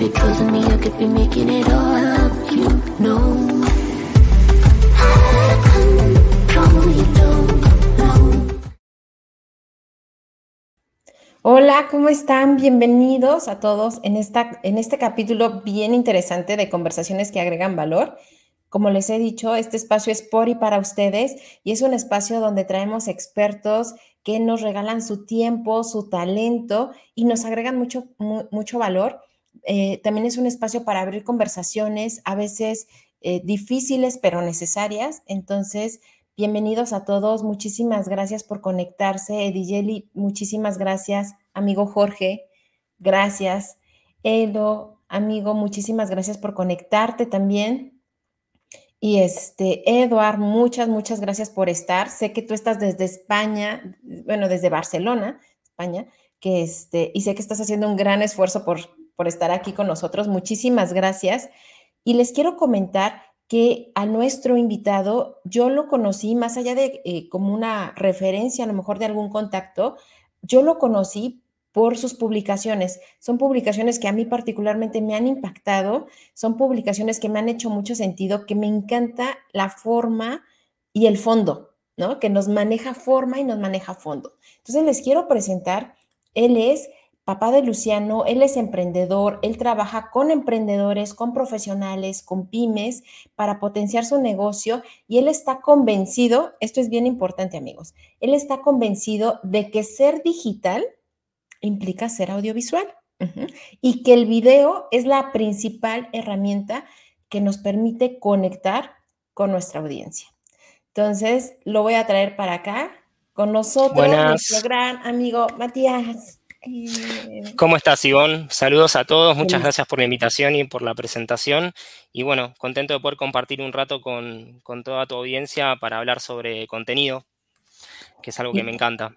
Me, could be making it all up, you know. Hola, ¿cómo están? Bienvenidos a todos en, esta, en este capítulo bien interesante de conversaciones que agregan valor. Como les he dicho, este espacio es por y para ustedes y es un espacio donde traemos expertos que nos regalan su tiempo, su talento y nos agregan mucho, mucho valor. Eh, también es un espacio para abrir conversaciones, a veces eh, difíciles pero necesarias. Entonces, bienvenidos a todos. Muchísimas gracias por conectarse. Edigeli, muchísimas gracias. Amigo Jorge, gracias. Edo, amigo, muchísimas gracias por conectarte también. Y este, Eduard, muchas, muchas gracias por estar. Sé que tú estás desde España, bueno, desde Barcelona, España, que este, y sé que estás haciendo un gran esfuerzo por, por estar aquí con nosotros. Muchísimas gracias. Y les quiero comentar que a nuestro invitado yo lo conocí más allá de eh, como una referencia, a lo mejor de algún contacto, yo lo conocí por sus publicaciones. Son publicaciones que a mí particularmente me han impactado, son publicaciones que me han hecho mucho sentido, que me encanta la forma y el fondo, ¿no? Que nos maneja forma y nos maneja fondo. Entonces les quiero presentar, él es papá de Luciano, él es emprendedor, él trabaja con emprendedores, con profesionales, con pymes para potenciar su negocio y él está convencido, esto es bien importante amigos, él está convencido de que ser digital implica ser audiovisual y que el video es la principal herramienta que nos permite conectar con nuestra audiencia. Entonces, lo voy a traer para acá con nosotros, nuestro gran amigo Matías. Eh, ¿Cómo estás, Ivonne? Saludos a todos, muchas gracias por la invitación y por la presentación. Y bueno, contento de poder compartir un rato con, toda tu audiencia para hablar sobre contenido, que es algo que me encanta.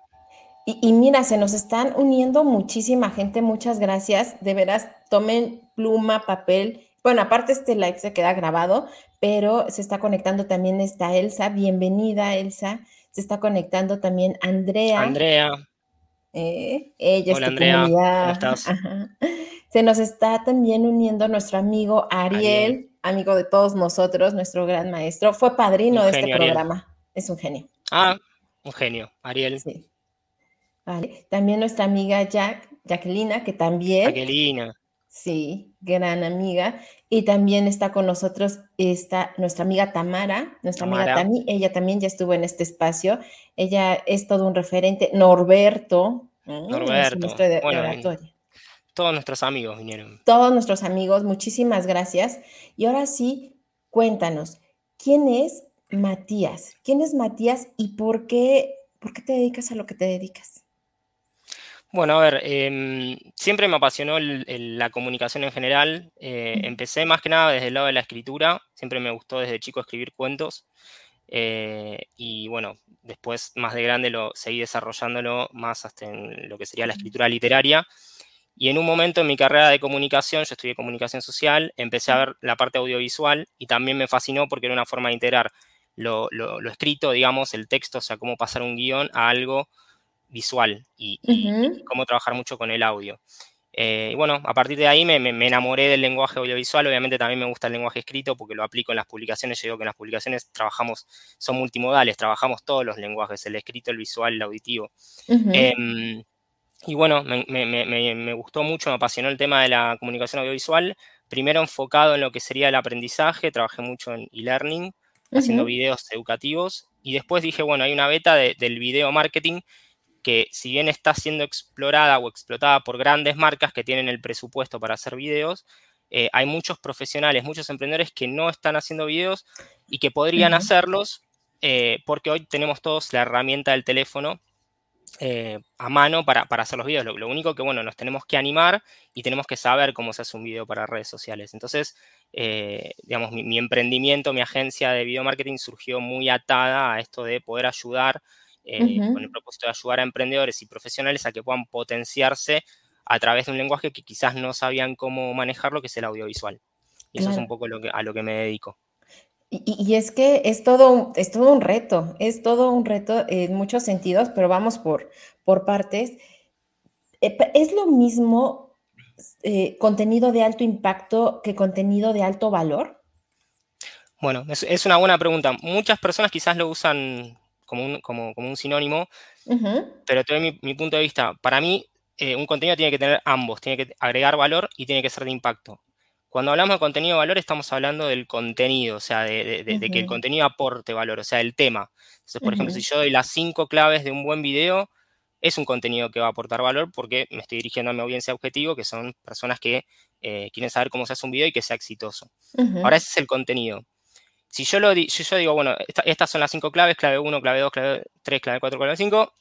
Y, mira, se nos están uniendo muchísima gente, muchas gracias. De veras, tomen pluma, papel. Bueno, aparte este live se queda grabado, pero se está conectando también esta Elsa. Bienvenida, Elsa. Se está conectando también Andrea. Andrea. ¿Eh? Ella Hola, Andrea, ¿cómo estás? Se nos está también uniendo nuestro amigo Ariel, amigo de todos nosotros, nuestro gran maestro. Fue padrino de este programa. Es un genio. Ah, un genio, Ariel. Sí. Vale. También nuestra amiga Jack, Jacquelina, que también. Jacquelina. Sí, gran amiga. Y también está con nosotros está nuestra amiga Tamara, nuestra amiga Tami. Ella también ya estuvo en este espacio. Ella es todo un referente. Norberto. Norberto. todos nuestros amigos vinieron. Todos nuestros amigos, muchísimas gracias. Y ahora sí, cuéntanos, ¿quién es Matías? ¿Quién es Matías y por qué, por qué te dedicas a lo que te dedicas? Bueno, a ver, em, siempre me apasionó la comunicación en general. Eh, empecé más que nada desde el lado de la escritura. Siempre me gustó desde chico escribir cuentos. Eh, y bueno, después más de grande lo seguí desarrollándolo más hasta en lo que sería la escritura literaria. Y en un momento en mi carrera de comunicación, yo estudié comunicación social, empecé a ver la parte audiovisual y también me fascinó porque era una forma de integrar lo, lo escrito, digamos, el texto, o sea, cómo pasar un guion a algo visual y, cómo trabajar mucho con el audio. Eh, y bueno, a partir de ahí me, enamoré del lenguaje audiovisual, obviamente también me gusta el lenguaje escrito porque lo aplico en las publicaciones, yo digo que en las publicaciones trabajamos, son multimodales, trabajamos todos los lenguajes, el escrito, el visual, el auditivo. Em, y bueno, me, gustó mucho, me apasionó el tema de la comunicación audiovisual, primero enfocado en lo que sería el aprendizaje, trabajé mucho en e-learning, haciendo videos educativos, y después dije, bueno, hay una beta del video marketing que si bien está siendo explorada o explotada por grandes marcas que tienen el presupuesto para hacer videos, eh, hay muchos profesionales, muchos emprendedores que no están haciendo videos y que podrían hacerlos eh, porque hoy tenemos todos la herramienta del teléfono eh, a mano para, hacer los videos. Lo, único que, bueno, nos tenemos que animar y tenemos que saber cómo se hace un video para redes sociales. Entonces, eh, digamos, mi, emprendimiento, mi agencia de video marketing surgió muy atada a esto de poder ayudar, eh, con el propósito de ayudar a emprendedores y profesionales a que puedan potenciarse a través de un lenguaje que quizás no sabían cómo manejarlo, que es el audiovisual. Y eso es un poco lo que, a lo que me dedico. Y, es que es todo, es todo un reto, es todo un reto en muchos sentidos, pero vamos por, por partes. ¿Es lo mismo eh, contenido de alto impacto que contenido de alto valor? Bueno, es, una buena pregunta. Muchas personas quizás lo usan como un, como, un sinónimo, pero te doy mi, punto de vista. Para mí, eh, un contenido tiene que tener ambos, tiene que agregar valor y tiene que ser de impacto. Cuando hablamos de contenido de valor, estamos hablando del contenido, o sea, de, que el contenido aporte valor, o sea, el tema. Entonces, por ejemplo, si yo doy las cinco claves de un buen video, es un contenido que va a aportar valor porque me estoy dirigiendo a mi audiencia objetivo, que son personas que eh, quieren saber cómo se hace un video y que sea exitoso. Ahora, ese es el contenido. Si yo, lo yo digo, bueno, estas son las cinco claves, clave 1, clave 2, clave 3, clave 4, clave 5,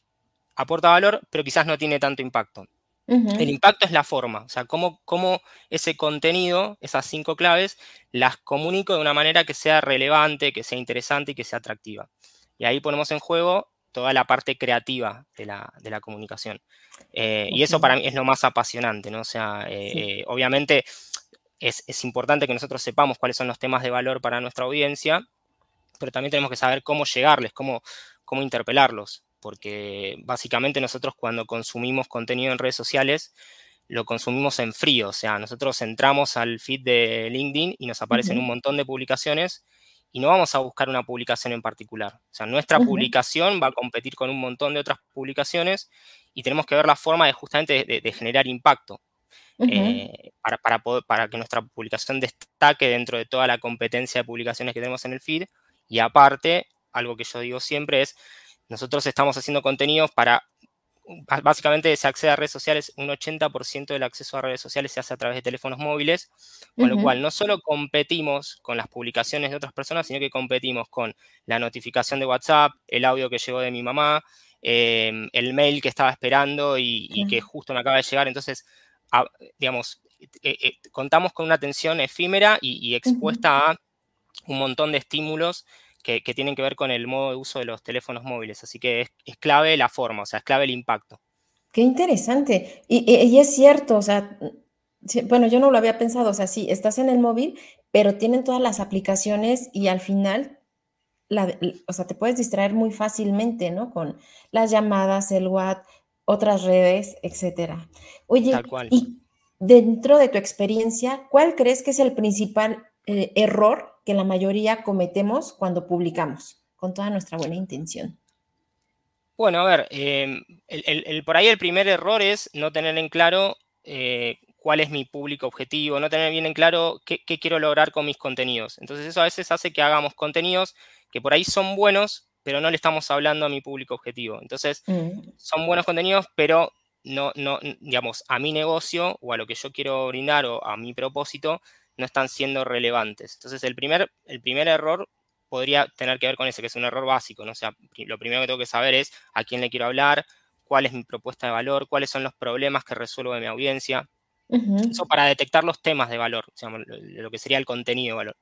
aporta valor, pero quizás no tiene tanto impacto. El impacto es la forma, o sea, cómo, cómo, ese contenido, esas cinco claves, las comunico de una manera que sea relevante, que sea interesante y que sea atractiva. Y ahí ponemos en juego toda la parte creativa de la, comunicación. Eh, y eso para mí es lo más apasionante, ¿no? O sea, eh, eh, obviamente es, es, importante que nosotros sepamos cuáles son los temas de valor para nuestra audiencia, pero también tenemos que saber cómo llegarles, cómo, cómo interpelarlos porque básicamente nosotros cuando consumimos contenido en redes sociales, lo consumimos en frío, o sea, nosotros entramos al feed de LinkedIn y nos aparecen un montón de publicaciones y no vamos a buscar una publicación en particular. O sea, nuestra publicación va a competir con un montón de otras publicaciones y tenemos que ver la forma de justamente de, generar impacto. Eh, para, para, para que nuestra publicación destaque dentro de toda la competencia de publicaciones que tenemos en el feed. Y aparte, algo que yo digo siempre es, nosotros estamos haciendo contenidos para, básicamente se accede a redes sociales, un 80% del acceso a redes sociales se hace a través de teléfonos móviles, con lo cual no solo competimos con las publicaciones de otras personas, sino que competimos con la notificación de WhatsApp, el audio que llegó de mi mamá, em, el mail que estaba esperando y, que justo me acaba de llegar. Entonces, digamos, eh, eh, contamos con una atención efímera y, expuesta a un montón de estímulos que, tienen que ver con el modo de uso de los teléfonos móviles. Así que es, clave la forma, o sea, es clave el impacto. Qué interesante. Y, es cierto, o sea, bueno, yo no lo había pensado, o sea, sí, estás en el móvil, pero tienen todas las aplicaciones y al final, la, o sea, te puedes distraer muy fácilmente, ¿no? Con las llamadas, el WhatsApp, otras redes, etcétera. Oye, y dentro de tu experiencia, ¿cuál crees que es el principal eh, error que la mayoría cometemos cuando publicamos, con toda nuestra buena intención. Bueno, a ver, em, el, por ahí el primer error es no tener en claro eh, cuál es mi público objetivo, no tener bien en claro qué, quiero lograr con mis contenidos. Entonces eso a veces hace que hagamos contenidos que por ahí son buenos, pero no le estamos hablando a mi público objetivo. Entonces, mm. son buenos contenidos, pero no, no, digamos, a mi negocio o a lo que yo quiero brindar o a mi propósito, no están siendo relevantes. Entonces, el primer, el primer error podría tener que ver con ese, que es un error básico, ¿no? O sea, lo primero que tengo que saber es a quién le quiero hablar, cuál es mi propuesta de valor, cuáles son los problemas que resuelvo de mi audiencia. Eso para detectar los temas de valor, sea, lo que sería el contenido de valor.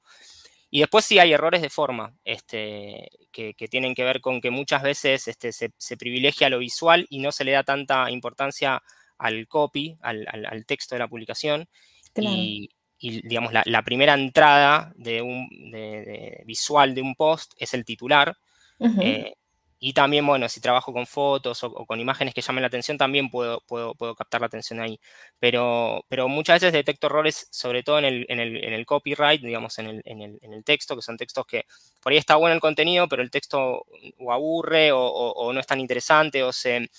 Y después sí hay errores de forma, este, que, tienen que ver con que muchas veces este, se, privilegia lo visual y no se le da tanta importancia al copy, al, texto de la publicación. Y, y digamos, la, primera entrada de un, de, visual de un post es el titular. Eh, y también, bueno, si trabajo con fotos o, con imágenes que llamen la atención, también puedo, puedo, puedo, captar la atención ahí. Pero, pero muchas veces detecto errores, sobre todo en el, en el, en el copyright, digamos, en el, en el, texto, que son textos que por ahí está bueno el contenido, pero el texto o aburre o, no es tan interesante o se,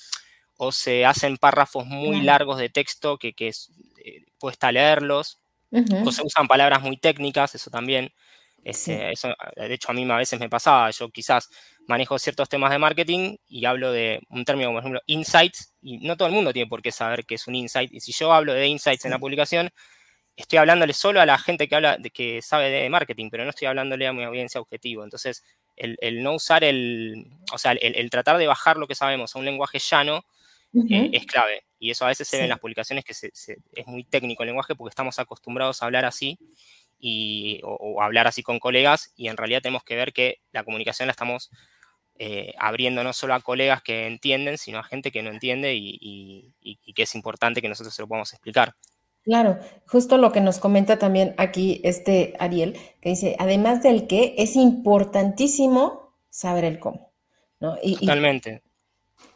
o se hacen párrafos muy largos de texto que, que es, eh, cuesta leerlos. O se usan palabras muy técnicas, eso también. Este, eso, de hecho, a mí a veces me pasaba. Yo quizás manejo ciertos temas de marketing y hablo de un término como, por ejemplo, insights, y no todo el mundo tiene por qué saber qué es un insight. Y si yo hablo de insights en la publicación, estoy hablándole solo a la gente que habla de que sabe de marketing, pero no estoy hablándole a mi audiencia objetivo. Entonces, el, no usar el, o sea, el, tratar de bajar lo que sabemos a un lenguaje llano eh, es clave. Y eso a veces se ve en las publicaciones que es muy técnico el lenguaje porque estamos acostumbrados a hablar así y, o, hablar así con colegas y en realidad tenemos que ver que la comunicación la estamos eh, abriendo no solo a colegas que entienden, sino a gente que no entiende y, y que es importante que nosotros se lo podamos explicar. Claro, justo lo que nos comenta también aquí este Ariel, que dice, además del qué, es importantísimo saber el cómo, ¿no? Y, Totalmente.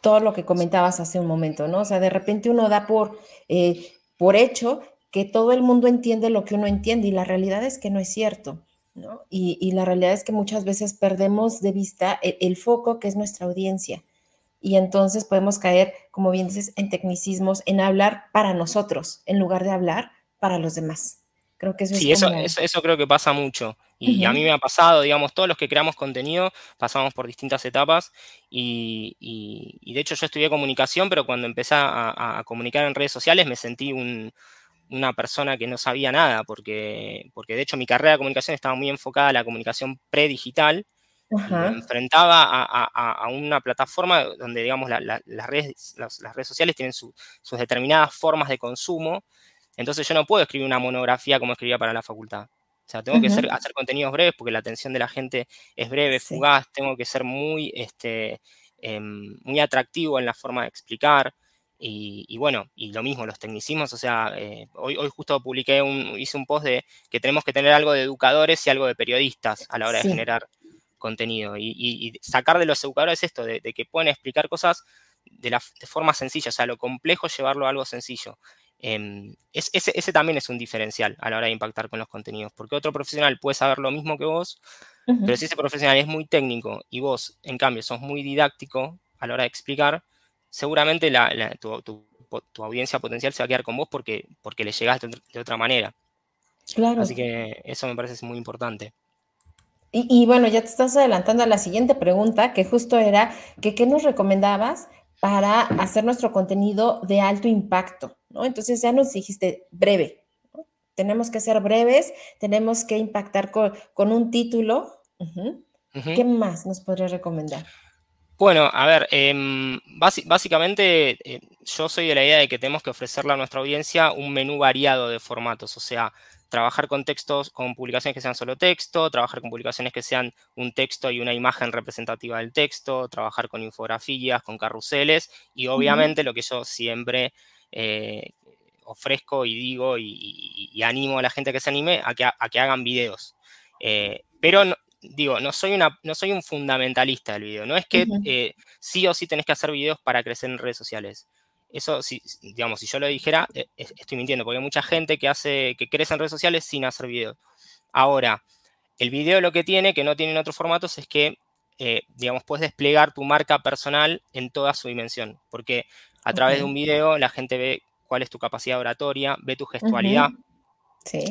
todo lo que comentabas hace un momento, ¿no? O sea, de repente uno da por, eh, por hecho que todo el mundo entiende lo que uno entiende y la realidad es que no es cierto, ¿no? Y, la realidad es que muchas veces perdemos de vista el foco que es nuestra audiencia y entonces podemos caer, como bien dices, en tecnicismos, en hablar para nosotros, en lugar de hablar para los demás. Creo que eso sí, es como... eso, eso, creo que pasa mucho. Y a mí me ha pasado, digamos, todos los que creamos contenido pasamos por distintas etapas y, y, de hecho yo estudié comunicación, pero cuando empecé a, comunicar en redes sociales me sentí una persona que no sabía nada, porque, porque de hecho mi carrera de comunicación estaba muy enfocada a la comunicación predigital me enfrentaba a, una plataforma donde, digamos, las, redes, las, redes sociales tienen sus determinadas formas de consumo. Entonces yo no puedo escribir una monografía como escribía para la facultad. O sea, tengo que hacer, contenidos breves porque la atención de la gente es breve, fugaz, tengo que ser muy, este, em, muy atractivo en la forma de explicar. Y, bueno, y lo mismo, los tecnicismos, o sea, eh, hoy, hoy justo publiqué un, hice un post de que tenemos que tener algo de educadores y algo de periodistas a la hora de generar contenido y, sacar de los educadores esto, de, que pueden explicar cosas de, la, forma sencilla, o sea, lo complejo llevarlo a algo sencillo. Em, ese, también es un diferencial a la hora de impactar con los contenidos, porque otro profesional puede saber lo mismo que vos, pero si ese profesional es muy técnico y vos, en cambio, sos muy didáctico a la hora de explicar, seguramente tu, audiencia potencial se va a quedar con vos porque, porque le llegaste de otra manera. Claro. Así que eso me parece muy importante. Y, bueno, ya te estás adelantando a la siguiente pregunta, que justo era que qué nos recomendabas para hacer nuestro contenido de alto impacto, ¿no? Entonces ya nos dijiste breve, tenemos que ser breves, tenemos que impactar con, un título. ¿Qué más nos podrías recomendar? Bueno, a ver, em, básicamente eh, yo soy de la idea de que tenemos que ofrecerle a nuestra audiencia un menú variado de formatos, o sea, trabajar con textos, con publicaciones que sean solo texto, trabajar con publicaciones que sean un texto y una imagen representativa del texto, trabajar con infografías, con carruseles y obviamente lo que yo siempre eh, ofrezco y digo y, animo a la gente que se anime a que, a que hagan videos. Eh, pero digo, no soy, una, no soy un fundamentalista del video, no es que eh, sí o sí tenés que hacer videos para crecer en redes sociales. Eso, si, digamos, si yo lo dijera, eh, estoy mintiendo, porque hay mucha gente que hace, que crece en redes sociales sin hacer videos. Ahora, el video lo que tiene, que no tiene en otros formatos, es que, eh, digamos, puedes desplegar tu marca personal en toda su dimensión, porque a través de un video la gente ve cuál es tu capacidad oratoria, ve tu gestualidad. sí.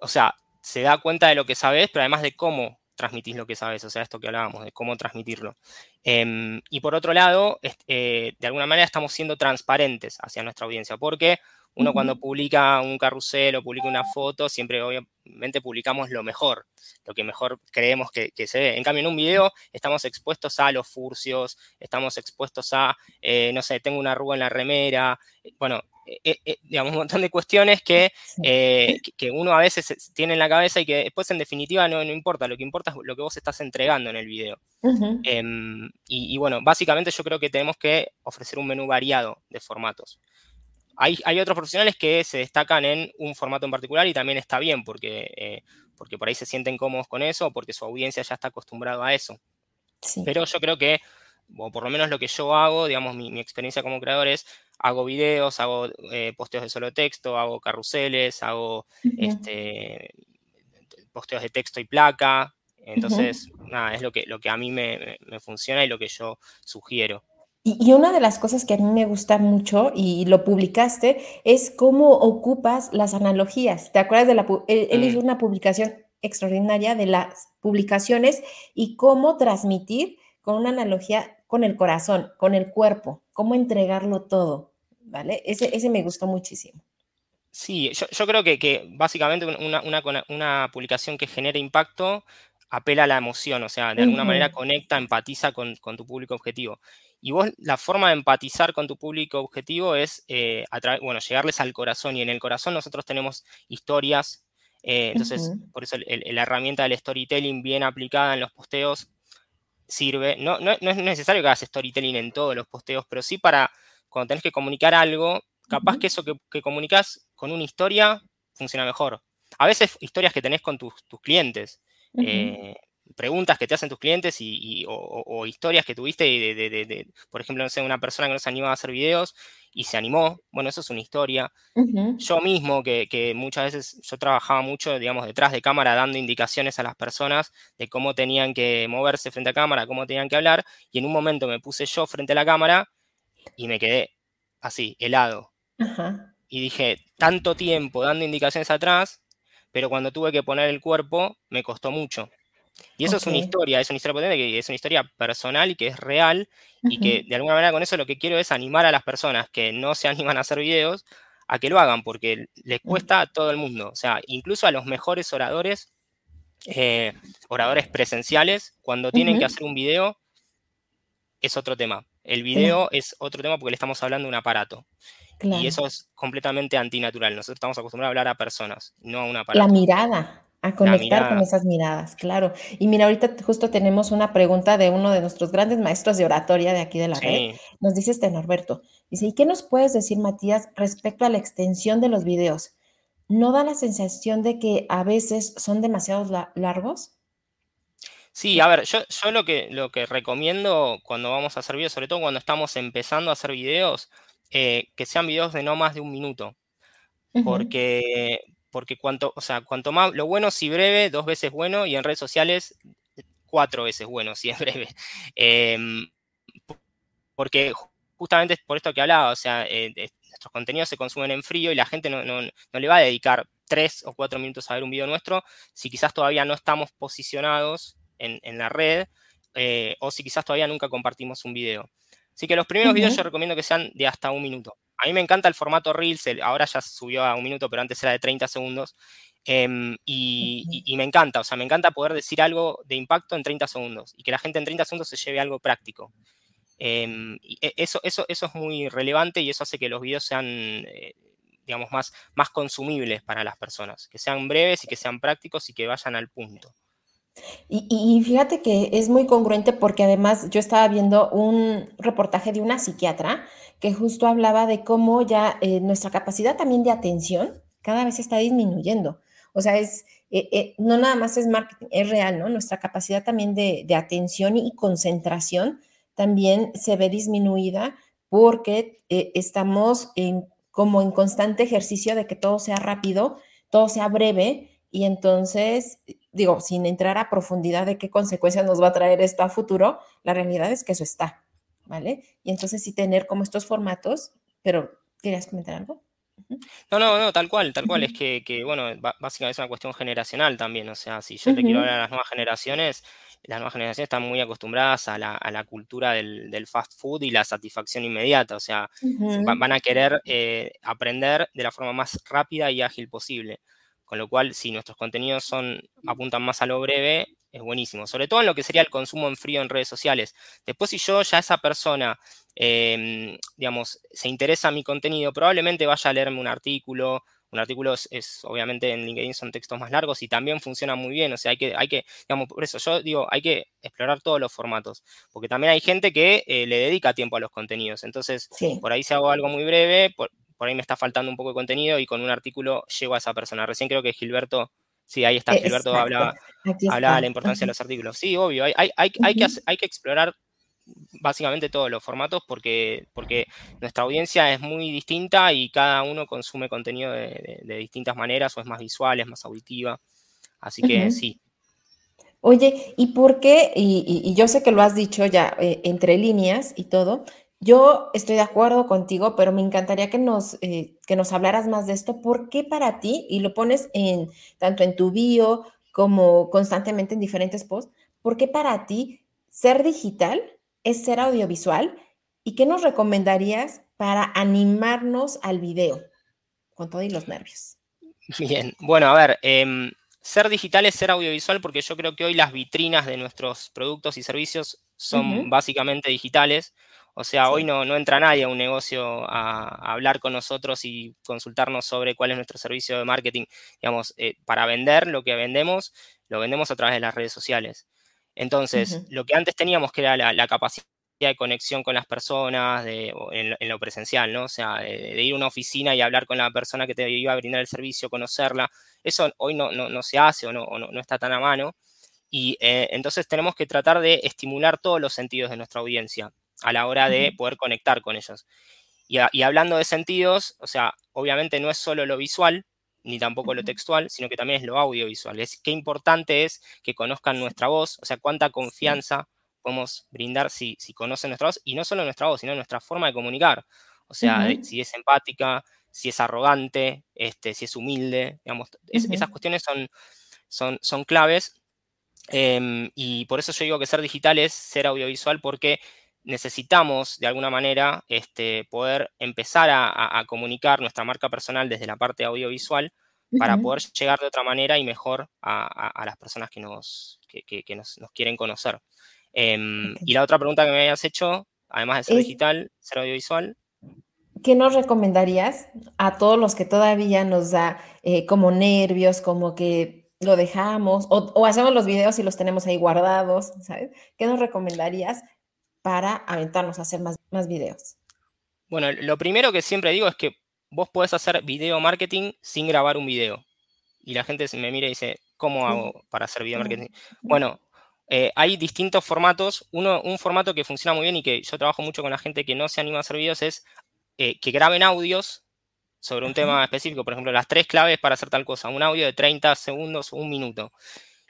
O sea, se da cuenta de lo que sabes, pero además de cómo transmitís lo que sabes, o sea, esto que hablábamos, de cómo transmitirlo. Em, y por otro lado, eh, de alguna manera estamos siendo transparentes hacia nuestra audiencia, porque uno cuando publica un carrusel o publica una foto, siempre obviamente publicamos lo mejor, lo que mejor creemos que, se ve. En cambio, en un video estamos expuestos a los furcios, estamos expuestos a, eh, no sé, tengo una arruga en la remera, bueno, eh, eh, digamos, un montón de cuestiones que, eh, que, uno a veces tiene en la cabeza y que después en definitiva no, no importa, lo que importa es lo que vos estás entregando en el video. Em, y, bueno, básicamente yo creo que tenemos que ofrecer un menú variado de formatos. Hay, hay, otros profesionales que se destacan en un formato en particular y también está bien porque, porque por ahí se sienten cómodos con eso o porque su audiencia ya está acostumbrado a eso. Pero yo creo que, o por lo menos lo que yo hago, digamos, mi, mi experiencia como creador es hago videos, hago eh, posteos de solo texto, hago carruseles, hago este, posteos de texto y placa. Entonces, nada, es lo que, lo que a mí me, funciona y lo que yo sugiero. Y, una de las cosas que a mí me gusta mucho, y lo publicaste, es cómo ocupas las analogías. ¿Te acuerdas de la... Él, hizo mm. una publicación extraordinaria de las publicaciones y cómo transmitir con una analogía con el corazón, con el cuerpo, cómo entregarlo todo, ¿vale? Ese, ese me gustó muchísimo. Sí, yo, creo que, básicamente una, publicación que genere impacto apela a la emoción, o sea, de alguna manera conecta, empatiza con, tu público objetivo. Y vos, la forma de empatizar con tu público objetivo es, eh, bueno, llegarles al corazón. Y en el corazón nosotros tenemos historias. Eh, entonces, por eso la herramienta del storytelling bien aplicada en los posteos sirve. No, no, es necesario que hagas storytelling en todos los posteos, pero sí para cuando tenés que comunicar algo, capaz que eso que, que comunicas con una historia funciona mejor. A veces historias que tenés con tus, clientes, eh, preguntas que te hacen tus clientes y, o, historias que tuviste de, por ejemplo, no sé, una persona que no se animaba a hacer videos y se animó, bueno, eso es una historia. Yo mismo, que, muchas veces yo trabajaba mucho, digamos, detrás de cámara dando indicaciones a las personas de cómo tenían que moverse frente a cámara, cómo tenían que hablar, y en un momento me puse yo frente a la cámara y me quedé así, helado. Y dije, tanto tiempo dando indicaciones atrás, pero cuando tuve que poner el cuerpo me costó mucho. Y eso es una historia, es una historia potente, que es una historia personal y que es real y que de alguna manera con eso lo que quiero es animar a las personas que no se animan a hacer videos a que lo hagan, porque les cuesta a todo el mundo, o sea, incluso a los mejores oradores, eh, oradores presenciales, cuando tienen que hacer un video, es otro tema. El video es otro tema porque le estamos hablando de un aparato. Y eso es completamente antinatural. Nosotros estamos acostumbrados a hablar a personas, no a una aparato. La mirada, a conectar con esas miradas, claro. Y mira, ahorita justo tenemos una pregunta de uno de nuestros grandes maestros de oratoria de aquí de la red. Nos dice este Norberto. Dice, ¿y qué nos puedes decir, Matías, respecto a la extensión de los videos? ¿No da la sensación de que a veces son demasiado largos? Sí, a ver, yo, yo lo, que, lo que recomiendo cuando vamos a hacer videos, sobre todo cuando estamos empezando a hacer videos, eh, que sean videos de no más de un minuto. Porque, porque cuanto, o sea, cuanto más, lo bueno si breve, dos veces bueno, y en redes sociales, cuatro veces bueno si es breve. Em, porque justamente es por esto que hablaba, o sea, eh, nuestros contenidos se consumen en frío y la gente no, le va a dedicar tres o cuatro minutos a ver un video nuestro si quizás todavía no estamos posicionados en, la red eh, o si quizás todavía nunca compartimos un video. Así que los primeros videos yo recomiendo que sean de hasta un minuto. A mí me encanta el formato Reels, ahora ya subió a un minuto, pero antes era de 30 segundos. Em, y, me encanta, o sea, me encanta poder decir algo de impacto en 30 segundos y que la gente en 30 segundos se lleve algo práctico. Em, e, eso, eso, eso es muy relevante y eso hace que los videos sean, eh, digamos, más, más consumibles para las personas, que sean breves y que sean prácticos y que vayan al punto. Y, fíjate que es muy congruente porque además yo estaba viendo un reportaje de una psiquiatra que justo hablaba de cómo ya eh, nuestra capacidad también de atención cada vez está disminuyendo. O sea, es, eh, eh, no nada más es marketing, es real, ¿no? Nuestra capacidad también de, atención y concentración también se ve disminuida porque estamos como en constante ejercicio de que todo sea rápido, todo sea breve y entonces digo, sin entrar a profundidad de qué consecuencias nos va a traer esto a futuro, la realidad es que eso está, ¿vale? Y entonces sí tener como estos formatos, pero ¿querías comentar algo? No, no, no, tal cual, tal cual. Es que, bueno, básicamente es una cuestión generacional también. O sea, si yo le quiero hablar a las nuevas generaciones, las nuevas generaciones están muy acostumbradas a la, cultura del, fast food y la satisfacción inmediata. O sea, van a querer eh, aprender de la forma más rápida y ágil posible. Con lo cual, si nuestros contenidos son, apuntan más a lo breve, es buenísimo. Sobre todo en lo que sería el consumo en frío en redes sociales. Después, si yo ya esa persona, em, digamos, se interesa en mi contenido, probablemente vaya a leerme un artículo. Un artículo es, obviamente, en LinkedIn son textos más largos y también funciona muy bien. O sea, hay que, hay que, digamos, por eso yo digo, hay que explorar todos los formatos. Porque también hay gente que eh, le dedica tiempo a los contenidos. Entonces, por ahí si hago algo muy breve, por ahí me está faltando un poco de contenido y con un artículo llego a esa persona. Recién creo que Gilberto, sí, ahí está, Gilberto hablaba, de la importancia de los artículos. Sí, obvio, hay, hay, que, hay que explorar básicamente todos los formatos porque, porque nuestra audiencia es muy distinta y cada uno consume contenido de, distintas maneras o es más visual, es más auditiva. Así que sí. Oye, ¿y por qué? Y, yo sé que lo has dicho ya eh, entre líneas y todo, yo estoy de acuerdo contigo, pero me encantaría que nos, eh, que nos hablaras más de esto. ¿Por qué para ti, y lo pones en, tanto en tu bio como constantemente en diferentes posts, por qué para ti ser digital es ser audiovisual? ¿Y qué nos recomendarías para animarnos al video con todo y los nervios? Bien, bueno, a ver, em, ser digital es ser audiovisual porque yo creo que hoy las vitrinas de nuestros productos y servicios son básicamente digitales. O sea, hoy no, no, entra nadie a un negocio a, hablar con nosotros y consultarnos sobre cuál es nuestro servicio de marketing. Digamos, eh, para vender lo que vendemos, lo vendemos a través de las redes sociales. Entonces, lo que antes teníamos que era la, capacidad de conexión con las personas de, en, lo presencial, ¿no? O sea, de, ir a una oficina y hablar con la persona que te iba a brindar el servicio, conocerla. Eso hoy no, no, se hace o, no, no, está tan a mano. Y eh, entonces tenemos que tratar de estimular todos los sentidos de nuestra audiencia a la hora de poder conectar con ellos. Y, y, hablando de sentidos, o sea, obviamente no es solo lo visual, ni tampoco lo textual, sino que también es lo audiovisual. Es qué importante es que conozcan nuestra voz, o sea, cuánta confianza podemos brindar si, si conocen nuestra voz, y no solo nuestra voz, sino nuestra forma de comunicar. O sea, si es empática, si es arrogante, este, si es humilde, digamos, esas cuestiones son, son, son claves. Em, y por eso yo digo que ser digital es ser audiovisual, porque necesitamos de alguna manera este, poder empezar a, comunicar nuestra marca personal desde la parte audiovisual para poder llegar de otra manera y mejor a, las personas que nos, que, nos, quieren conocer. Em, y la otra pregunta que me habías hecho, además de ser digital, ser audiovisual. ¿Qué nos recomendarías a todos los que todavía nos da eh, como nervios, como que lo dejamos o, o, hacemos los videos y los tenemos ahí guardados, ¿sabes? ¿Qué nos recomendarías para aventarnos a hacer más, más videos? Bueno, lo primero que siempre digo es que vos podés hacer video marketing sin grabar un video. Y la gente me mira y dice, ¿cómo hago para hacer video marketing? Bueno, eh, hay distintos formatos. Uno, un formato que funciona muy bien y que yo trabajo mucho con la gente que no se anima a hacer videos es eh, que graben audios sobre un tema específico. Por ejemplo, las tres claves para hacer tal cosa. Un audio de 30 segundos, un minuto.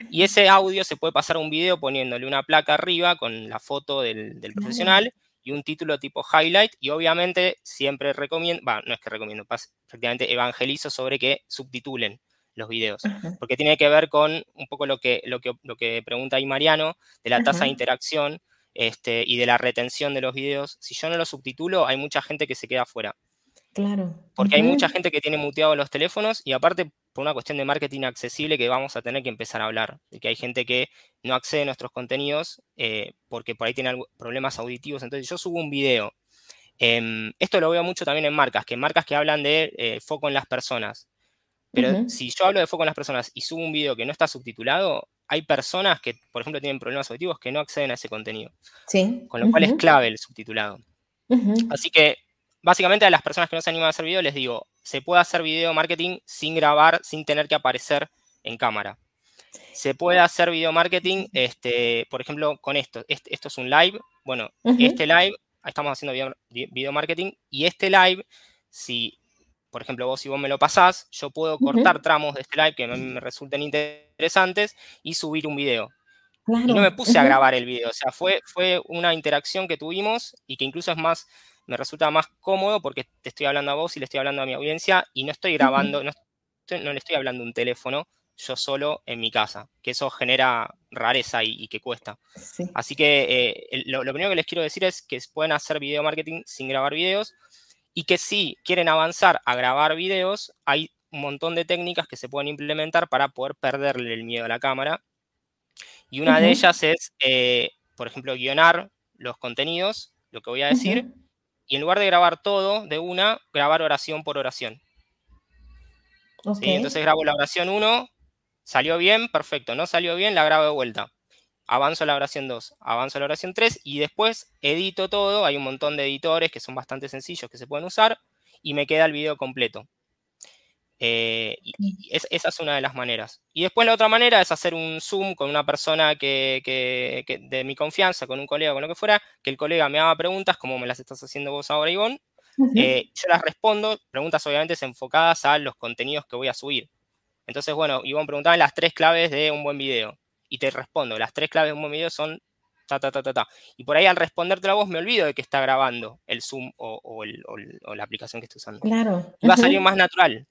Y ese audio se puede pasar a un video poniéndole una placa arriba con la foto del, profesional y un título tipo highlight. Y obviamente siempre recomiendo, va, no es que recomiendo, prácticamente evangelizo sobre que subtitulen los videos. Porque tiene que ver con un poco lo que, lo que, lo que pregunta ahí Mariano, de la tasa de interacción este, y de la retención de los videos. Si yo no lo subtitulo, hay mucha gente que se queda fuera. Claro. Porque hay mucha gente que tiene muteado los teléfonos y aparte por una cuestión de marketing accesible que vamos a tener que empezar a hablar. De que hay gente que no accede a nuestros contenidos eh, porque por ahí tiene problemas auditivos. Entonces yo subo un video. Em, esto lo veo mucho también en marcas, que marcas que hablan de eh, foco en las personas. Pero si yo hablo de foco en las personas y subo un video que no está subtitulado, hay personas que, por ejemplo, tienen problemas auditivos que no acceden a ese contenido. Sí. Con lo cual es clave el subtitulado. Así que básicamente a las personas que no se animan a hacer video les digo, se puede hacer video marketing sin grabar, sin tener que aparecer en cámara. Se puede hacer video marketing, este, por ejemplo, con esto. esto es un live. Bueno, este live, estamos haciendo video, marketing y este live, si, por ejemplo, vos si vos me lo pasás, yo puedo cortar tramos de este live que me, resulten interesantes y subir un video. Y no me puse a grabar el video, o sea, fue, fue una interacción que tuvimos y que incluso es más, me resulta más cómodo porque te estoy hablando a vos y le estoy hablando a mi audiencia y no estoy grabando, no, le estoy hablando un teléfono yo solo en mi casa, que eso genera rareza y, que cuesta. Así que eh, lo, primero que les quiero decir es que pueden hacer video marketing sin grabar videos y que si quieren avanzar a grabar videos, hay un montón de técnicas que se pueden implementar para poder perderle el miedo a la cámara. Y una de ellas es, eh, por ejemplo, guionar los contenidos, lo que voy a decir, y en lugar de grabar todo de una, grabar oración por oración. Entonces grabo la oración 1, salió bien, perfecto, no salió bien, la grabo de vuelta. Avanzo a la oración 2, avanzo a la oración 3 y después edito todo, hay un montón de editores que son bastante sencillos que se pueden usar y me queda el video completo. Eh, y esa es una de las maneras. Y después la otra manera es hacer un Zoom con una persona que, de mi confianza, con un colega, con lo que fuera, que el colega me haga preguntas, como me las estás haciendo vos ahora, Ivonne. Eh, yo las respondo, preguntas obviamente enfocadas a los contenidos que voy a subir. Entonces, bueno, Ivonne preguntaba las tres claves de un buen video. Y te respondo, las tres claves de un buen video son ta, ta, ta, ta, ta. Y por ahí al responderte la voz me olvido de que está grabando el Zoom o, la aplicación que estoy usando. Claro. va a salir más natural.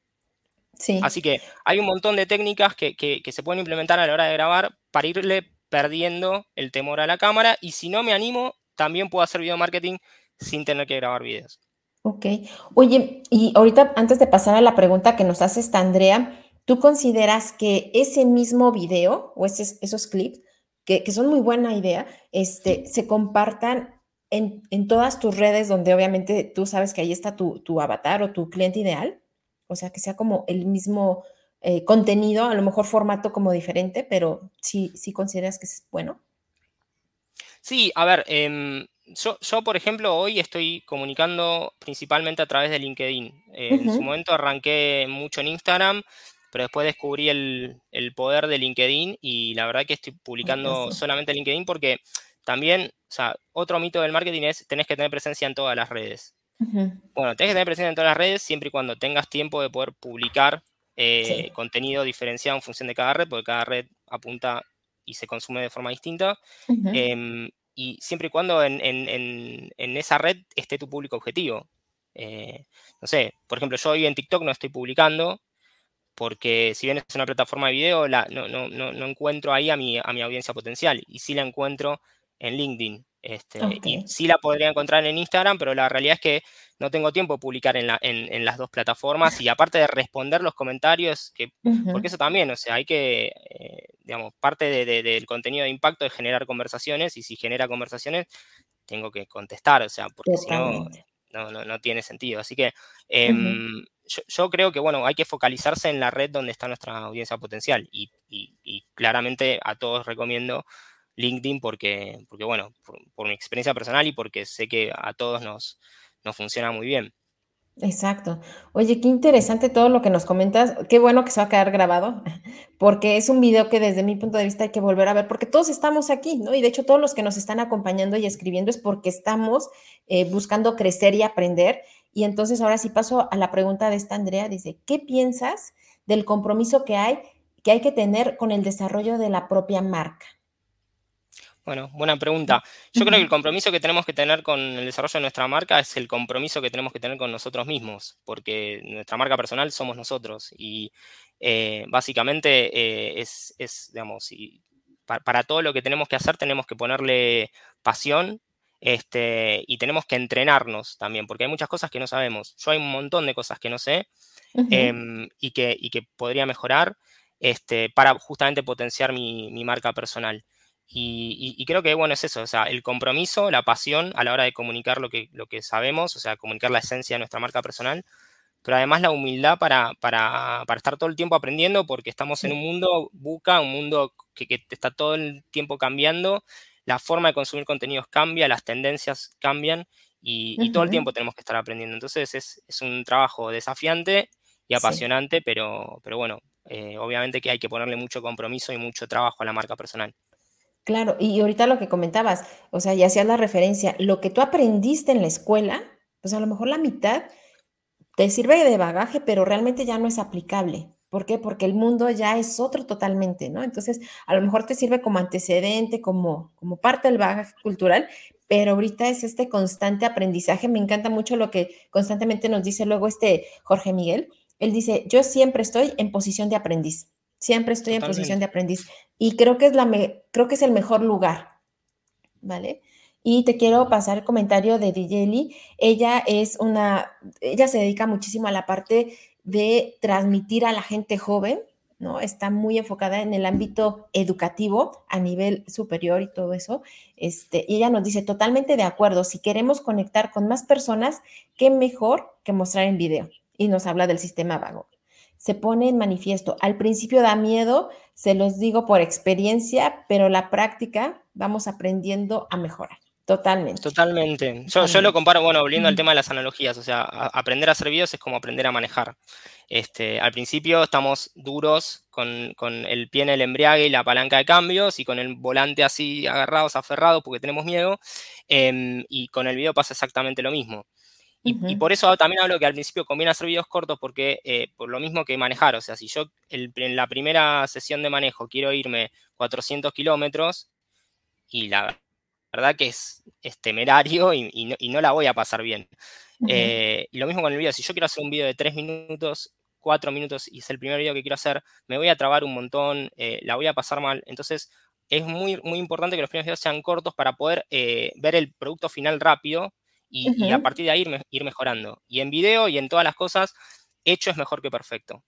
Así que hay un montón de técnicas que, se pueden implementar a la hora de grabar para irle perdiendo el temor a la cámara y si no me animo, también puedo hacer video marketing sin tener que grabar videos. Ok. Oye, y ahorita antes de pasar a la pregunta que nos hace esta Andrea, ¿tú consideras que ese mismo video o esos clips, que, son muy buena idea, este, se compartan en, todas tus redes donde obviamente tú sabes que ahí está tu, tu avatar o tu cliente ideal? O sea, que sea como el mismo eh, contenido, a lo mejor formato como diferente, pero sí, sí consideras que es bueno. Sí, a ver, em, yo, por ejemplo, hoy estoy comunicando principalmente a través de LinkedIn. En su momento arranqué mucho en Instagram, pero después descubrí el, poder de LinkedIn y la verdad que estoy publicando solamente en LinkedIn porque también, o sea, otro mito del marketing es tenés que tener presencia en todas las redes. Bueno, tenés que tener presencia en todas las redes siempre y cuando tengas tiempo de poder publicar eh, contenido diferenciado en función de cada red, porque cada red apunta y se consume de forma distinta. Em, y siempre y cuando en, esa red esté tu público objetivo. Eh, no sé, por ejemplo, yo hoy en TikTok no estoy publicando porque si bien es una plataforma de video, la, no, no, no, encuentro ahí a mi, a mi audiencia potencial y sí la encuentro en LinkedIn. Este, Y sí la podría encontrar en Instagram, pero la realidad es que no tengo tiempo de publicar en, la, en, las dos plataformas y aparte de responder los comentarios, que, porque eso también, o sea, hay que, eh, digamos, parte del contenido de impacto es generar conversaciones y si genera conversaciones, tengo que contestar, o sea, porque si no, no, no, tiene sentido. Así que em, yo, creo que, bueno, hay que focalizarse en la red donde está nuestra audiencia potencial y, y claramente a todos recomiendo LinkedIn porque, porque bueno, por, mi experiencia personal y porque sé que a todos nos, nos funciona muy bien. Exacto. Oye, qué interesante todo lo que nos comentas. Qué bueno que se va a quedar grabado, porque es un video que desde mi punto de vista hay que volver a ver, porque todos estamos aquí, ¿no? Y de hecho todos los que nos están acompañando y escribiendo es porque estamos eh, buscando crecer y aprender. Y entonces ahora sí paso a la pregunta de esta Andrea. Dice, ¿qué piensas del compromiso que hay, que hay que tener con el desarrollo de la propia marca? Bueno, buena pregunta. Yo creo que el compromiso que tenemos que tener con el desarrollo de nuestra marca es el compromiso que tenemos que tener con nosotros mismos, porque nuestra marca personal somos nosotros y eh, básicamente eh, es, digamos, y para, todo lo que tenemos que hacer tenemos que ponerle pasión este, y tenemos que entrenarnos también, porque hay muchas cosas que no sabemos. Yo hay un montón de cosas que no sé em, y, que, que podría mejorar este, para justamente potenciar mi marca personal. Y, creo que, bueno, es eso, o sea, el compromiso, la pasión a la hora de comunicar lo que, lo que sabemos, o sea, comunicar la esencia de nuestra marca personal, pero además la humildad para, para, para estar todo el tiempo aprendiendo, porque estamos en un mundo buca, un mundo que, que, está todo el tiempo cambiando, la forma de consumir contenidos cambia, las tendencias cambian y, todo el tiempo tenemos que estar aprendiendo. Entonces es, es un trabajo desafiante y apasionante, pero, pero bueno, eh, obviamente que hay que ponerle mucho compromiso y mucho trabajo a la marca personal. Claro, y ahorita lo que comentabas, o sea, ya hacías la referencia, lo que tú aprendiste en la escuela, pues a lo mejor la mitad te sirve de bagaje, pero realmente ya no es aplicable. ¿Por qué? Porque el mundo ya es otro totalmente, ¿no? Entonces, a lo mejor te sirve como antecedente, como, como parte del bagaje cultural, pero ahorita es este constante aprendizaje. Me encanta mucho lo que constantemente nos dice luego este Jorge Miguel. Él dice, yo siempre estoy en posición de aprendiz. Siempre estoy en posición de aprendiz y creo que es la creo que es el mejor lugar, ¿vale? Y te quiero pasar el comentario de Dijeli. Ella es una, ella se dedica muchísimo a la parte de transmitir a la gente joven, ¿no? Está muy enfocada en el ámbito educativo a nivel superior y todo eso. Este, y ella nos dice, totalmente de acuerdo, si queremos conectar con más personas, qué mejor que mostrar en video. Y nos habla del sistema vago se pone en manifiesto. Al principio da miedo, se los digo por experiencia, pero la práctica vamos aprendiendo a mejorar. Totalmente. Totalmente. Yo, lo comparo, bueno, volviendo al tema de las analogías, o sea, aprender a hacer videos es como aprender a manejar. Este, al principio estamos duros con, el pie en el embriague y la palanca de cambios y con el volante así agarrados, aferrados porque tenemos miedo. Em, y con el video pasa exactamente lo mismo. Y, por eso también hablo que al principio conviene hacer videos cortos porque eh, por lo mismo que manejar, o sea, si yo en la primera sesión de manejo quiero irme 400 kilómetros y la verdad que es, temerario y, no, la voy a pasar bien. Eh, y lo mismo con el video, si yo quiero hacer un video de 3 minutos, 4 minutos y es el primer video que quiero hacer, me voy a trabar un montón, eh, la voy a pasar mal. Entonces es muy, muy importante que los primeros videos sean cortos para poder ver el producto final rápido y, a partir de ahí ir, mejorando. Y en video y en todas las cosas, hecho es mejor que perfecto.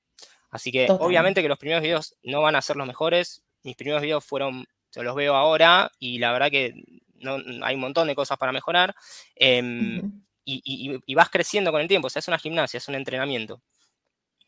Así que obviamente que los primeros videos no van a ser los mejores. Mis primeros videos fueron, yo los veo ahora y la verdad que no, hay un montón de cosas para mejorar. Em, y, vas creciendo con el tiempo, o sea, es una gimnasia, es un entrenamiento.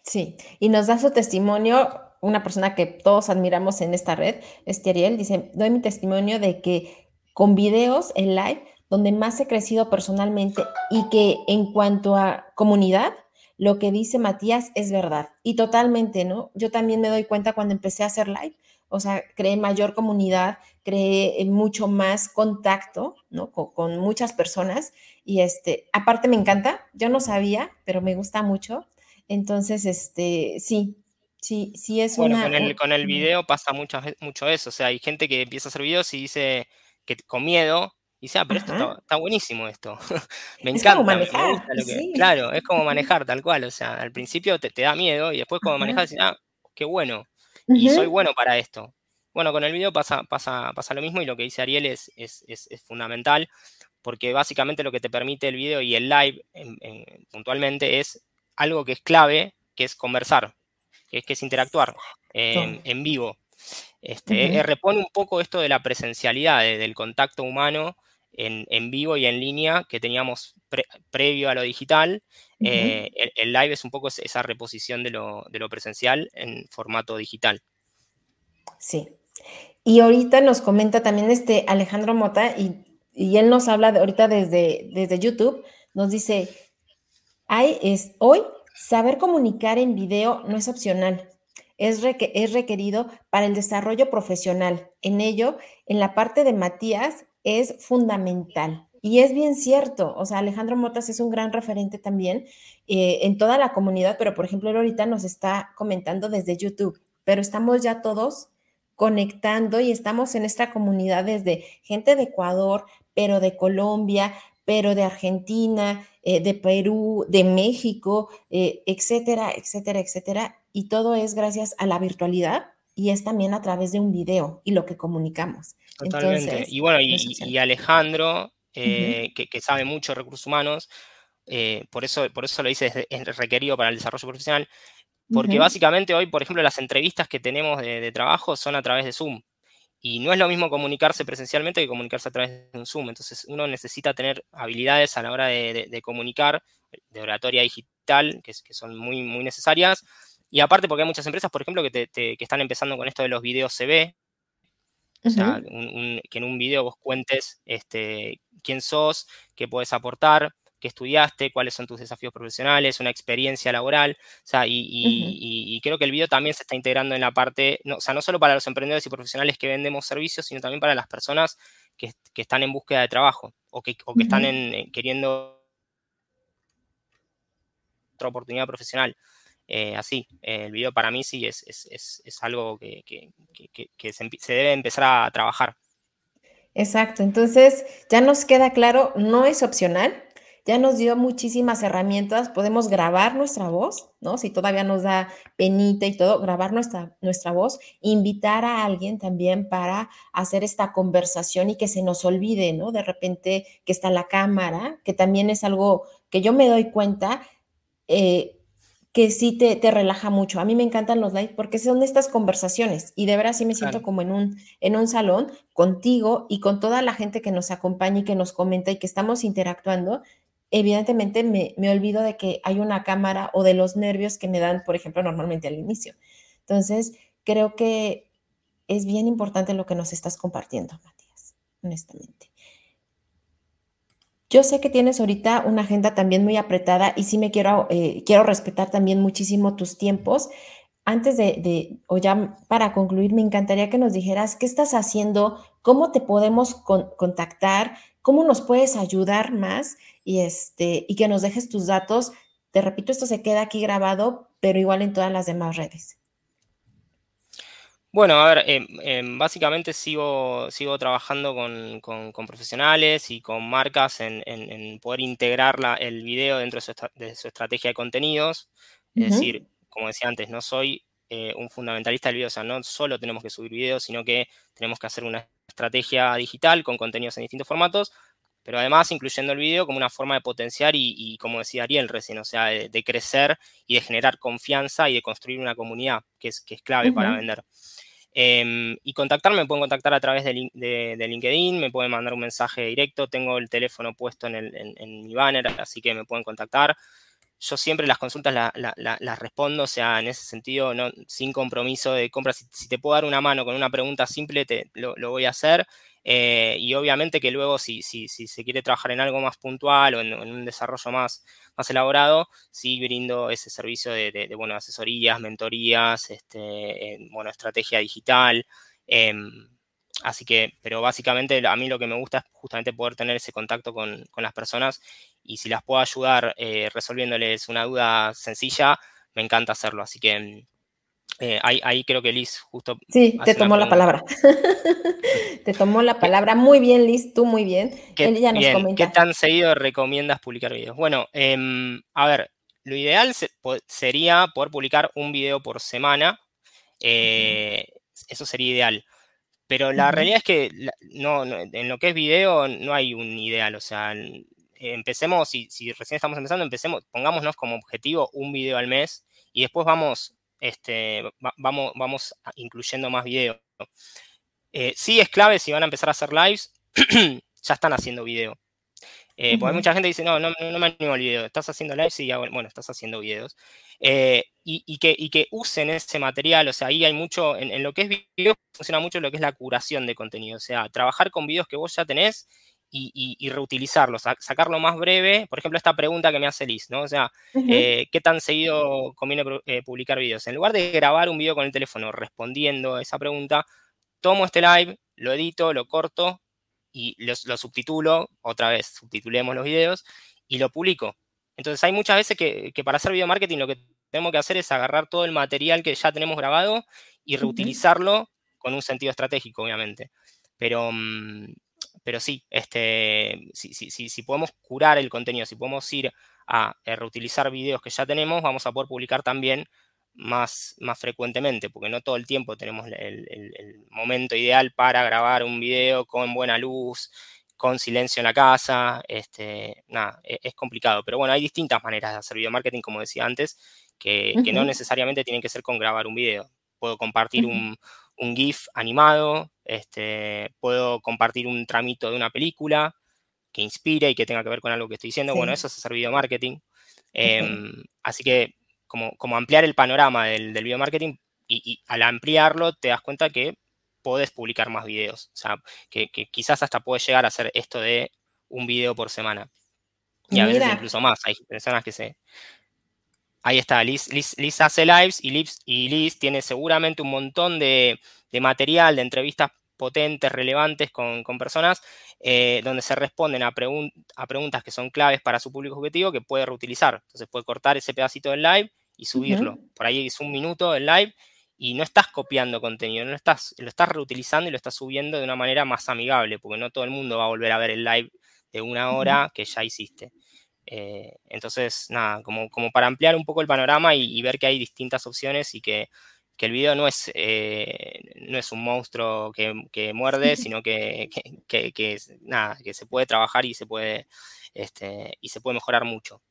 Sí, y nos da su testimonio, una persona que todos admiramos en esta red, este Ariel, dice, doy mi testimonio de que con videos en live, donde más he crecido personalmente y que en cuanto a comunidad, lo que dice Matías es verdad. Y totalmente, ¿no? Yo también me doy cuenta cuando empecé a hacer live, o sea, creé mayor comunidad, creé mucho más contacto, ¿no? Con, muchas personas. Y este, aparte me encanta, yo no sabía, pero me gusta mucho. Entonces, este, sí, sí, sí es bueno, una... Con el, con el video pasa mucho, mucho eso, o sea, hay gente que empieza a hacer videos y dice que con miedo y ah, pero esto está, buenísimo esto. me encanta. manejar, Claro, es como manejar tal cual. O sea, al principio te, da miedo y después como manejas decís, ah, qué bueno. Y soy bueno para esto. Bueno, con el video pasa, pasa, pasa lo mismo y lo que dice Ariel es, es, fundamental porque básicamente lo que te permite el video y el live puntualmente es algo que es clave, que es conversar, que es, que es interactuar en vivo. Este, eh, repone un poco esto de la presencialidad, del contacto humano en, vivo y en línea que teníamos previo a lo digital. Eh, el, live es un poco esa reposición de lo, presencial en formato digital. Sí. Y ahorita nos comenta también este Alejandro Mota y, él nos habla de, ahorita desde, desde YouTube, nos dice, hay, es, hoy saber comunicar en video no es opcional, es, es, requerido para el desarrollo profesional. En ello, en la parte de Matías, es fundamental. Y es bien cierto, o sea, Alejandro Motas es un gran referente también eh, en toda la comunidad, pero por ejemplo, él ahorita nos está comentando desde YouTube, pero estamos ya todos conectando y estamos en esta comunidad desde gente de Ecuador, pero de Colombia, pero de Argentina, eh, de Perú, de México, eh, etcétera, etcétera, etcétera. Y todo es gracias a la virtualidad y es también a través de un video y lo que comunicamos. Totalmente. y bueno, y, Alejandro, eh, que, sabe mucho de recursos humanos, eh, por, eso, por eso lo dice, es requerido para el desarrollo profesional, porque básicamente hoy, por ejemplo, las entrevistas que tenemos de, trabajo son a través de Zoom. Y no es lo mismo comunicarse presencialmente que comunicarse a través de un Zoom. Entonces uno necesita tener habilidades a la hora de, comunicar, de oratoria digital, que, que son muy, muy necesarias, y aparte porque hay muchas empresas, por ejemplo, que, están empezando con esto de los videos CB. O sea, que en un video vos cuentes este, quién sos, qué puedes aportar, qué estudiaste, cuáles son tus desafíos profesionales, una experiencia laboral. O sea, y, creo que el video también se está integrando en la parte, no, o sea, no solo para los emprendedores y profesionales que vendemos servicios, sino también para las personas que, están en búsqueda de trabajo o que, están queriendo otra oportunidad profesional. Eh, así. el video para mí sí es, algo que, se, debe empezar a trabajar. Exacto, entonces ya nos queda claro, no es opcional, ya nos dio muchísimas herramientas, podemos grabar nuestra voz, ¿no? Si todavía nos da penita y todo, grabar nuestra, nuestra voz, invitar a alguien también para hacer esta conversación y que se nos olvide, ¿no? De repente que está la cámara, que también es algo que yo me doy cuenta. Eh, que sí te, te, relaja mucho. A mí me encantan los live porque son estas conversaciones y de verdad sí me siento como en un, en un salón contigo y con toda la gente que nos acompaña y que nos comenta y que estamos interactuando. Evidentemente me, me olvido de que hay una cámara o de los nervios que me dan, por ejemplo, normalmente al inicio. Entonces, creo que es bien importante lo que nos estás compartiendo, Matías, honestamente. Yo sé que tienes ahorita una agenda también muy apretada y sí me quiero, eh, quiero respetar también muchísimo tus tiempos. Antes de, o ya para concluir, me encantaría que nos dijeras qué estás haciendo, cómo te podemos contactar, cómo nos puedes ayudar más y, este, y que nos dejes tus datos. Te repito, esto se queda aquí grabado, pero igual en todas las demás redes. Bueno, a ver, em, básicamente sigo, sigo trabajando con, profesionales y con marcas en, poder integrar el video dentro de su, estrategia de contenidos. Es decir, como decía antes, no soy eh, un fundamentalista del video, o sea, no solo tenemos que subir videos, sino que tenemos que hacer una estrategia digital con contenidos en distintos formatos pero además incluyendo el video como una forma de potenciar y, como decía Ariel recién, o sea, de, crecer y de generar confianza y de construir una comunidad, que es, que es clave para vender. Em, y contactarme, me pueden contactar a través de, LinkedIn, me pueden mandar un mensaje directo, tengo el teléfono puesto en, mi banner, así que me pueden contactar. Yo siempre las consultas las respondo, o sea, en ese sentido, no, sin compromiso de compra. Si, te puedo dar una mano con una pregunta simple, te, lo, voy a hacer. Eh, y obviamente que luego si, si, si, se quiere trabajar en algo más puntual o en, un desarrollo más, más elaborado, sí brindo ese servicio de, de, asesorías, mentorías, este, bueno, estrategia digital. Em, así que, pero básicamente a mí lo que me gusta es justamente poder tener ese contacto con, con las personas y si las puedo ayudar eh, resolviéndoles una duda sencilla, me encanta hacerlo. Así que eh, ahí, creo que Liz justo... Sí, te tomó la palabra. te tomó la palabra. Muy bien, Liz, tú muy bien. ¿Qué, ¿Qué tan seguido recomiendas publicar videos? Bueno, em, a ver, lo ideal sería poder publicar un video por semana. Eh, eso sería ideal. Pero la realidad es que no, en lo que es video no hay un ideal. O sea, empecemos, si, si recién estamos empezando, empecemos, pongámonos como objetivo un video al mes y después vamos este, vamos, vamos incluyendo más videos. Eh, sí es clave si van a empezar a hacer lives, ya están haciendo video. Eh, porque mucha gente dice, no, no, no, me animo al video, estás haciendo lives y bueno, estás haciendo videos. Eh, y, que, y, que, usen ese material, o sea, ahí hay mucho, en, en, lo que es video, funciona mucho lo que es la curación de contenido, o sea, trabajar con videos que vos ya tenés y, reutilizarlo, sacarlo más breve. Por ejemplo, esta pregunta que me hace Liz, ¿no? O sea, eh, ¿qué tan seguido conviene eh, publicar videos? En lugar de grabar un video con el teléfono respondiendo a esa pregunta, tomo este live, lo edito, lo corto y lo, subtitulo, otra vez, subtitulemos los videos y lo publico. Entonces hay muchas veces que, para hacer video marketing lo que tenemos que hacer es agarrar todo el material que ya tenemos grabado y reutilizarlo con un sentido estratégico, obviamente. Pero, mm, pero sí, este, si, si, podemos curar el contenido, si podemos ir a, eh, reutilizar videos que ya tenemos, vamos a poder publicar también más, más frecuentemente, porque no todo el tiempo tenemos el, momento ideal para grabar un video con buena luz, con silencio en la casa, este, nada, e, es, complicado, pero bueno, hay distintas maneras de hacer video marketing, como decía antes, que, no necesariamente tienen que ser con grabar un video. Puedo compartir un, un GIF animado, este, puedo compartir un tramito de una película que inspire y que tenga que ver con algo que estoy diciendo. Bueno, eso es hacer video marketing. Em, así que como, como, ampliar el panorama del, del video marketing y, al ampliarlo te das cuenta que puedes publicar más videos. O sea, que, quizás hasta puedes llegar a hacer esto de un video por semana. Y a veces incluso más. Hay personas que se, Ahí está, Liz, hace lives y Liz, y Liz tiene seguramente un montón de, material, de entrevistas potentes, relevantes con, personas, eh, donde se responden a, a, preguntas que son claves para su público objetivo que puede reutilizar. Entonces puede cortar ese pedacito del live y subirlo. Por ahí es un minuto del live y no estás copiando contenido, no estás, lo estás reutilizando y lo estás subiendo de una manera más amigable, porque no todo el mundo va a volver a ver el live de una hora que ya hiciste. Eh, entonces, nada, como, como, para ampliar un poco el panorama y, ver que hay distintas opciones y que, que el video no es, eh, no es un monstruo que, que muerde, sino que, que, nada, que se puede trabajar y se puede, este, y se puede mejorar mucho.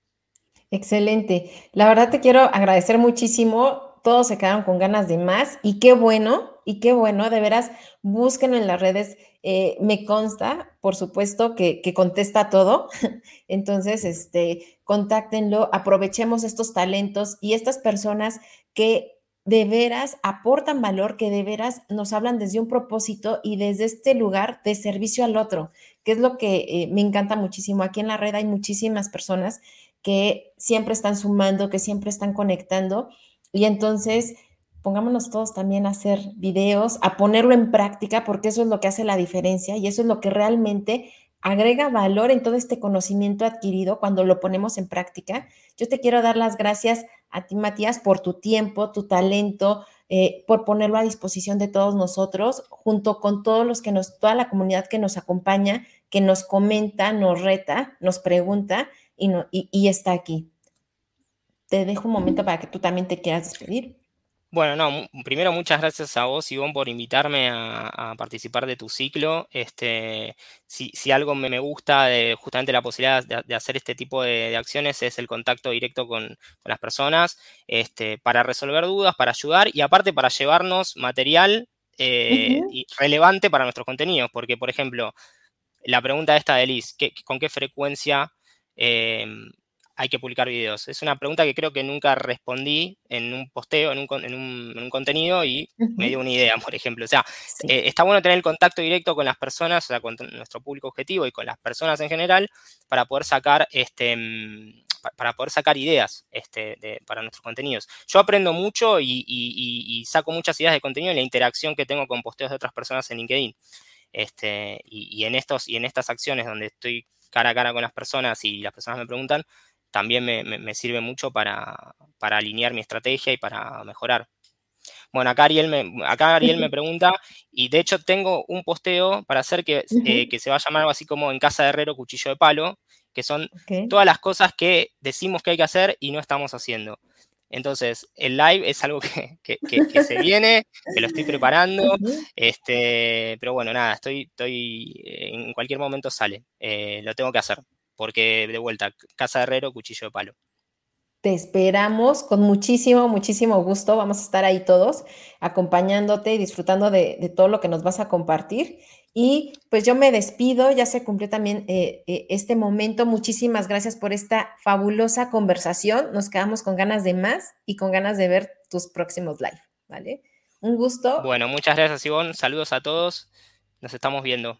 Excelente. La verdad te quiero agradecer muchísimo todos se quedaron con ganas de más y qué bueno, y qué bueno, de veras, busquen en las redes, eh, me consta, por supuesto, que, contesta todo, entonces, este, contáctenlo, aprovechemos estos talentos y estas personas que de veras aportan valor, que de veras nos hablan desde un propósito y desde este lugar de servicio al otro, que es lo que eh, me encanta muchísimo. Aquí en la red hay muchísimas personas que siempre están sumando, que siempre están conectando y entonces, pongámonos todos también a hacer videos, a ponerlo en práctica, porque eso es lo que hace la diferencia y eso es lo que realmente agrega valor en todo este conocimiento adquirido cuando lo ponemos en práctica. Yo te quiero dar las gracias a ti, Matías, por tu tiempo, tu talento, eh, por ponerlo a disposición de todos nosotros, junto con todos los que nos, toda la comunidad que nos acompaña, que nos comenta, nos reta, nos pregunta y, no, y está aquí te dejo un momento para que tú también te quieras despedir. Bueno, no, primero muchas gracias a vos, Ivonne, por invitarme a, participar de tu ciclo. Este, si, algo me, gusta de justamente la posibilidad de, hacer este tipo de, acciones es el contacto directo con, las personas, este, para resolver dudas, para ayudar y aparte para llevarnos material eh, relevante para nuestros contenidos. Porque, por ejemplo, la pregunta esta de Liz, ¿con qué frecuencia em, hay que publicar videos? Es una pregunta que creo que nunca respondí en un posteo, en un, contenido y me dio una idea, por ejemplo. O sea, eh, está bueno tener el contacto directo con las personas, o sea, con nuestro público objetivo y con las personas en general para poder sacar este mm, para poder sacar ideas este, para nuestros contenidos. Yo aprendo mucho y, saco muchas ideas de contenido en la interacción que tengo con posteos de otras personas en LinkedIn. Este, y, en estos, y en estas acciones donde estoy cara a cara con las personas y las personas me preguntan, también me, sirve mucho para, alinear mi estrategia y para mejorar. Bueno, acá Ariel, me, acá Ariel me pregunta, y de hecho tengo un posteo para hacer que, eh, que, se va a llamar algo así como en casa de herrero cuchillo de palo, que son todas las cosas que decimos que hay que hacer y no estamos haciendo. Entonces, el live es algo que, se viene, que lo estoy preparando, este, pero bueno, nada, estoy, estoy, en cualquier momento sale, eh, lo tengo que hacer porque de vuelta, Casa de Herrero, cuchillo de palo. Te esperamos con muchísimo, muchísimo gusto. Vamos a estar ahí todos acompañándote y disfrutando de, todo lo que nos vas a compartir. Y pues yo me despido, ya se cumplió también eh, eh, este momento. Muchísimas gracias por esta fabulosa conversación. Nos quedamos con ganas de más y con ganas de ver tus próximos live, ¿vale? Un gusto. Bueno, muchas gracias, Ivonne. Saludos a todos. Nos estamos viendo.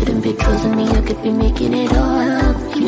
Shouldn't be trusting me, I could be making it all